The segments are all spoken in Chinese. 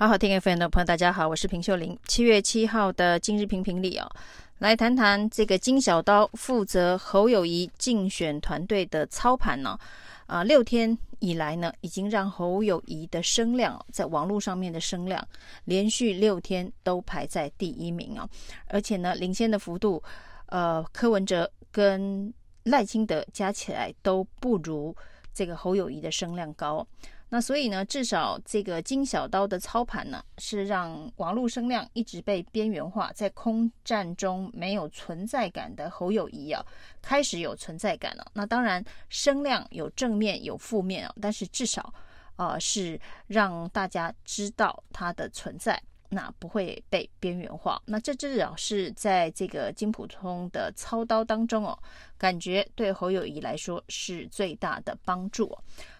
好好听 FM 的朋友，大家好，我是平秀玲。七月七号的今日评评理哦，来谈谈这个金小刀负责侯友宜竞选团队的操盘呢、哦。啊、六天以来呢，已经让侯友宜的声量在网络上面的声量连续六天都排在第一名、哦，而且呢，领先的幅度，呃，柯文哲跟赖清德加起来都不如这个侯友谊的声量高。那所以呢，至少这个金小刀的操盘呢，是让网络声量一直被边缘化，在空战中没有存在感的侯友谊啊，开始有存在感了。那当然，声量有正面有负面啊，但是至少啊，是让大家知道它的存在。那不会被边缘化，那这至少是在这个金溥聪的操刀当中哦，感觉对侯友谊来说是最大的帮助。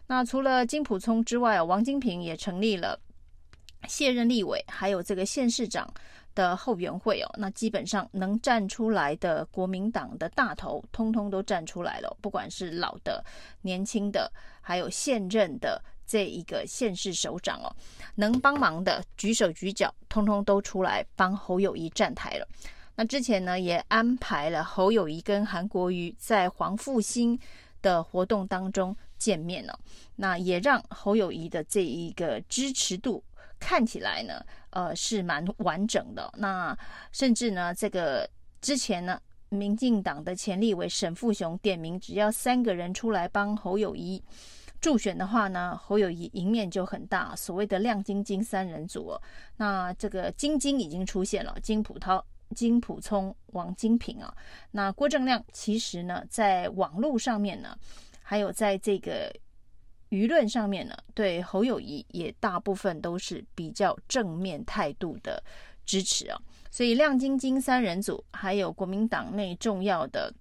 那除了金溥聪之外，王金平也成立了卸任立委，还有这个县市长的后援会哦。那基本上能站出来的国民党的大头，通通都站出来了，不管是老的、年轻的，还有现任的。这一个县市首长哦，能帮忙的举手举脚，通通都出来帮侯友宜站台了。那之前呢，也安排了侯友宜跟韩国瑜在黄复兴的活动当中见面了。那也让侯友宜的这一个支持度看起来呢，呃，是蛮完整的。那甚至呢，这个之前呢，民进党的前立委沈富雄点名，只要三个人出来帮侯友宜。助选的话呢，侯友宜赢面就很大。所谓的亮晶晶三人组哦，那这个晶晶已经出现了，金普涛、金普聪、王金平啊。那郭正亮其实呢，在网络上面呢，还有在这个舆论上面呢，对侯友宜也大部分都是比较正面态度的支持啊。所以亮晶晶三人组，还有国民党内重要的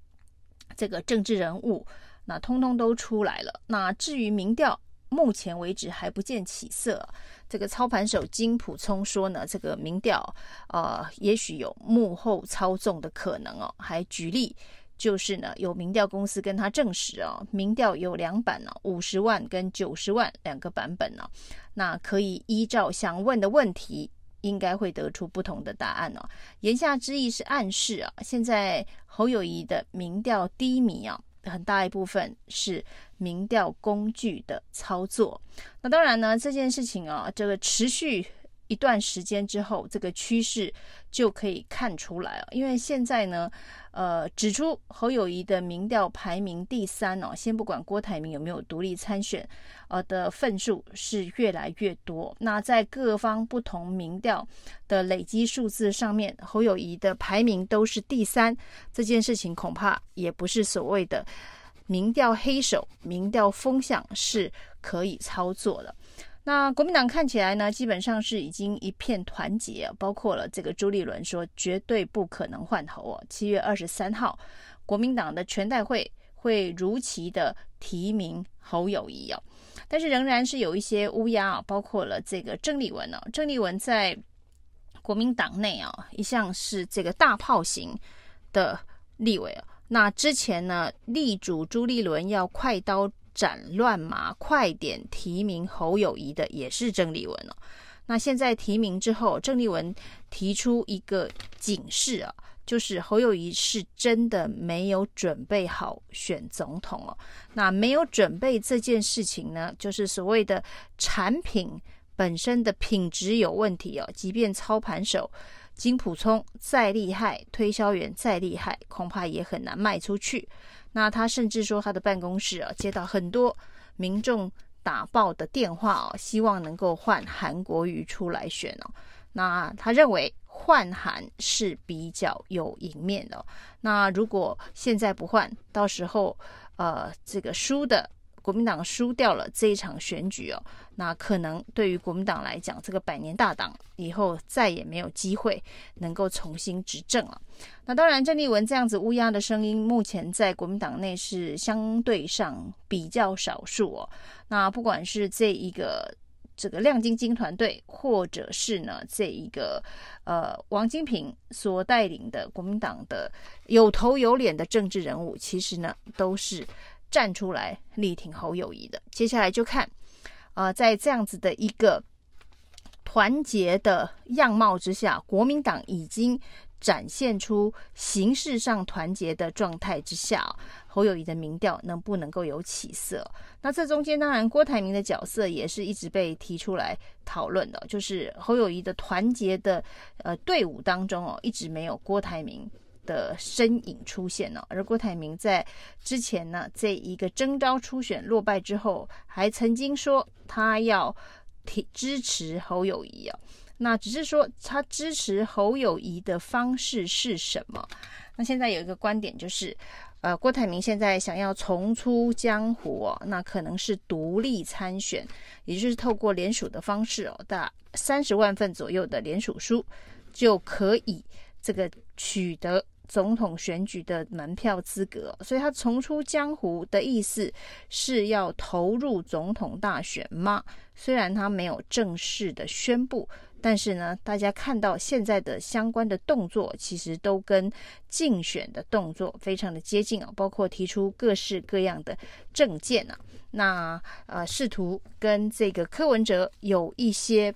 这个政治人物。那通通都出来了。那至于民调，目前为止还不见起色。这个操盘手金普聪说呢，这个民调，呃，也许有幕后操纵的可能哦。还举例，就是呢，有民调公司跟他证实哦，民调有两版呢，五十万跟九十万两个版本呢。那可以依照想问的问题，应该会得出不同的答案哦。言下之意是暗示啊，现在侯友谊的民调低迷啊。很大一部分是民调工具的操作。那当然呢，这件事情啊，这个持续一段时间之后，这个趋势就可以看出来了。因为现在呢，呃，指出侯友谊的民调排名第三哦，先不管郭台铭有没有独立参选，呃的份数是越来越多。那在各方不同民调的累积数字上面，侯友谊的排名都是第三。这件事情恐怕也不是所谓的民调黑手、民调风向是可以操作的。那国民党看起来呢，基本上是已经一片团结，包括了这个朱立伦说绝对不可能换侯哦。七月二十三号，国民党的全代会会如期的提名侯友谊哦，但是仍然是有一些乌鸦啊，包括了这个郑丽文哦，郑丽文在国民党内啊一向是这个大炮型的立委哦。那之前呢，力主朱立伦要快刀。斩乱麻，快点提名侯友宜的也是郑丽文哦。那现在提名之后，郑丽文提出一个警示啊，就是侯友宜是真的没有准备好选总统哦。那没有准备这件事情呢，就是所谓的产品本身的品质有问题哦。即便操盘手金普聪再厉害，推销员再厉害，恐怕也很难卖出去。那他甚至说，他的办公室啊，接到很多民众打报的电话哦，希望能够换韩国瑜出来选哦。那他认为换韩是比较有赢面的。那如果现在不换，到时候呃，这个输的。国民党输掉了这一场选举哦，那可能对于国民党来讲，这个百年大党以后再也没有机会能够重新执政了。那当然，郑丽文这样子乌鸦的声音，目前在国民党内是相对上比较少数哦。那不管是这一个这个亮晶晶团队，或者是呢这一个呃王金平所带领的国民党的有头有脸的政治人物，其实呢都是。站出来力挺侯友谊的，接下来就看，啊、呃，在这样子的一个团结的样貌之下，国民党已经展现出形式上团结的状态之下，侯友谊的民调能不能够有起色？那这中间当然郭台铭的角色也是一直被提出来讨论的，就是侯友谊的团结的呃队伍当中哦，一直没有郭台铭的身影出现呢。而郭台铭在之前呢，这一个征召初选落败之后，还曾经说他要提支持侯友谊啊。那只是说他支持侯友谊的方式是什么？那现在有一个观点就是，呃，郭台铭现在想要重出江湖哦，那可能是独立参选，也就是透过联署的方式哦，大三十万份左右的联署书就可以这个取得总统选举的门票资格。所以他重出江湖的意思是要投入总统大选吗？虽然他没有正式的宣布。但是呢，大家看到现在的相关的动作，其实都跟竞选的动作非常的接近啊，包括提出各式各样的政见啊，那呃试图跟这个柯文哲有一些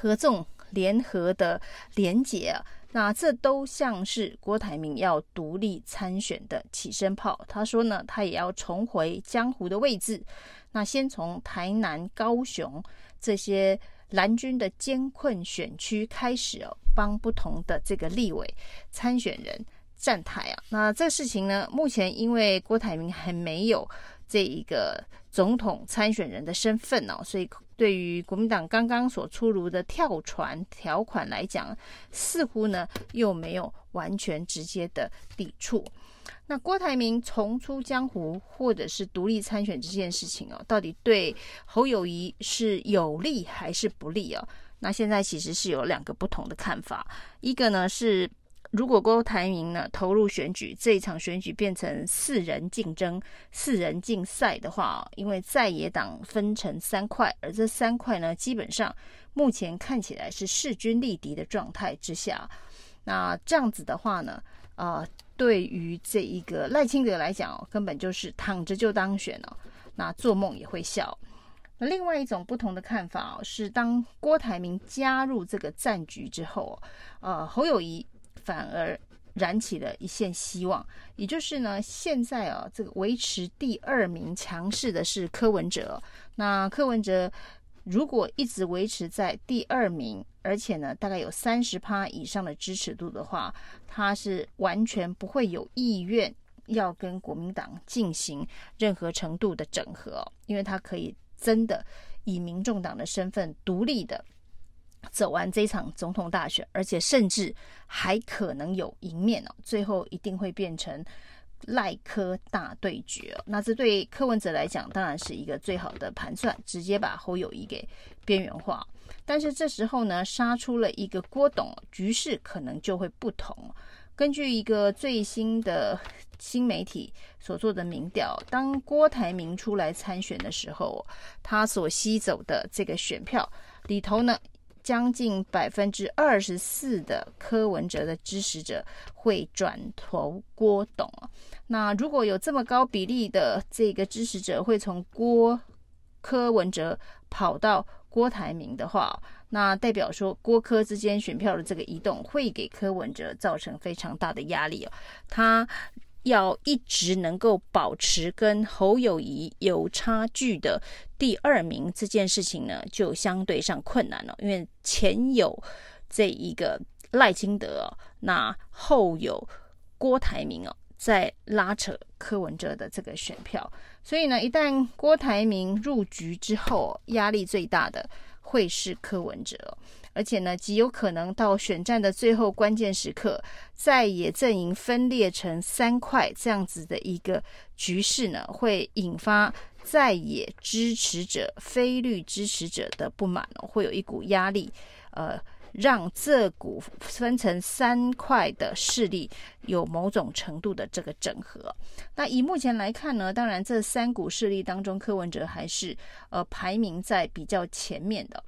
合纵联合的连结啊，那这都像是郭台铭要独立参选的起身炮。他说呢，他也要重回江湖的位置，那先从台南、高雄这些。蓝军的艰困选区开始哦，帮不同的这个立委参选人站台啊。那这事情呢，目前因为郭台铭还没有这一个总统参选人的身份哦，所以对于国民党刚刚所出炉的跳船条款来讲，似乎呢又没有完全直接的抵触。那郭台铭重出江湖，或者是独立参选这件事情哦，到底对侯友宜是有利还是不利哦？那现在其实是有两个不同的看法。一个呢是，如果郭台铭呢投入选举，这一场选举变成四人竞争、四人竞赛的话，因为在野党分成三块，而这三块呢，基本上目前看起来是势均力敌的状态之下，那这样子的话呢，啊、呃。对于这一个赖清德来讲哦，根本就是躺着就当选哦，那做梦也会笑。那另外一种不同的看法哦，是当郭台铭加入这个战局之后，呃，侯友谊反而燃起了一线希望。也就是呢，现在啊，这个维持第二名强势的是柯文哲。那柯文哲如果一直维持在第二名，而且呢，大概有三十趴以上的支持度的话，他是完全不会有意愿要跟国民党进行任何程度的整合，因为他可以真的以民众党的身份独立的走完这场总统大选，而且甚至还可能有赢面哦，最后一定会变成赖柯大对决哦。那这对柯文哲来讲，当然是一个最好的盘算，直接把侯友谊给边缘化。但是这时候呢，杀出了一个郭董，局势可能就会不同。根据一个最新的新媒体所做的民调，当郭台铭出来参选的时候，他所吸走的这个选票里头呢，将近百分之二十四的柯文哲的支持者会转投郭董。那如果有这么高比例的这个支持者会从郭柯文哲跑到郭台铭的话，那代表说郭柯之间选票的这个移动会给柯文哲造成非常大的压力哦。他要一直能够保持跟侯友宜有差距的第二名这件事情呢，就相对上困难了，因为前有这一个赖清德，那后有郭台铭哦，在拉扯柯文哲的这个选票。所以呢，一旦郭台铭入局之后，压力最大的会是柯文哲，而且呢，极有可能到选战的最后关键时刻，在野阵营分裂成三块这样子的一个局势呢，会引发在野支持者、非绿支持者的不满哦，会有一股压力，呃。让这股分成三块的势力有某种程度的这个整合。那以目前来看呢，当然这三股势力当中，柯文哲还是呃排名在比较前面的。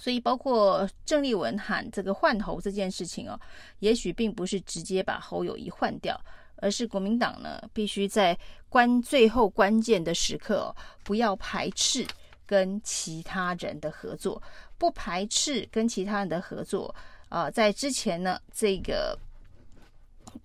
所以包括郑丽文喊这个换侯这件事情哦，也许并不是直接把侯友谊换掉，而是国民党呢必须在关最后关键的时刻哦，不要排斥跟其他人的合作。不排斥跟其他人的合作。呃，在之前呢，这个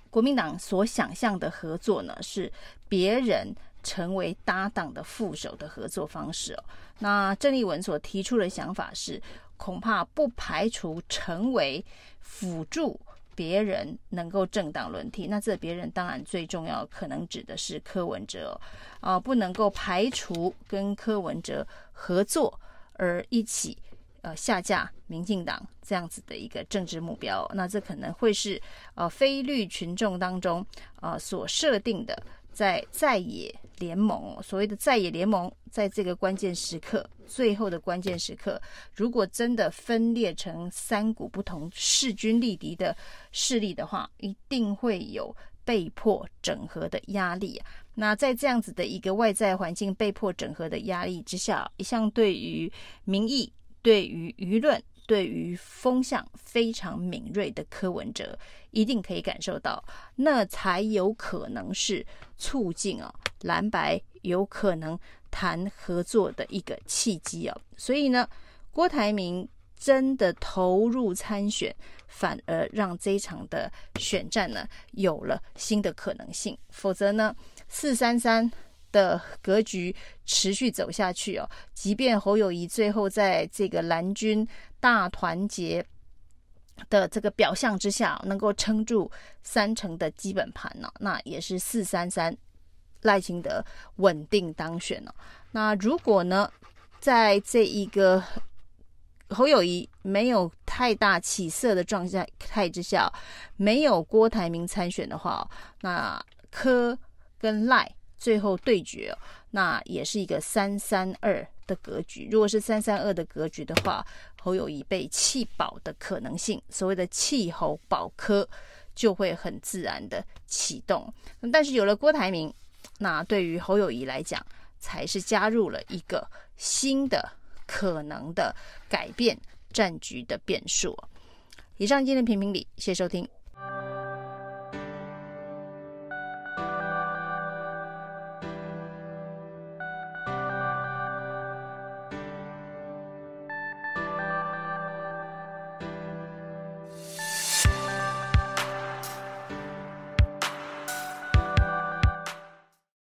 国民党所想象的合作呢，是别人成为搭档的副手的合作方式哦。那郑丽文所提出的想法是，恐怕不排除成为辅助别人能够政党轮替。那这别人当然最重要，可能指的是柯文哲啊，不能够排除跟柯文哲合作而一起。呃，下架民进党这样子的一个政治目标，那这可能会是呃非绿群众当中呃所设定的在在野联盟，所谓的在野联盟，在这个关键时刻，最后的关键时刻，如果真的分裂成三股不同势均力敌的势力的话，一定会有被迫整合的压力啊。那在这样子的一个外在环境被迫整合的压力之下，一向对于民意。对于舆论、对于风向非常敏锐的柯文哲，一定可以感受到，那才有可能是促进啊蓝白有可能谈合作的一个契机啊。所以呢，郭台铭真的投入参选，反而让这一场的选战呢有了新的可能性。否则呢，四三三。的格局持续走下去哦，即便侯友谊最后在这个蓝军大团结的这个表象之下，能够撑住三成的基本盘呢，那也是四三三赖清德稳定当选了。那如果呢，在这一个侯友谊没有太大起色的状态之下，没有郭台铭参选的话，那柯跟赖。最后对决，那也是一个三三二的格局。如果是三三二的格局的话，侯友谊被弃保的可能性，所谓的弃侯保科，就会很自然的启动。但是有了郭台铭，那对于侯友谊来讲，才是加入了一个新的可能的改变战局的变数。以上今天评评理，谢谢收听。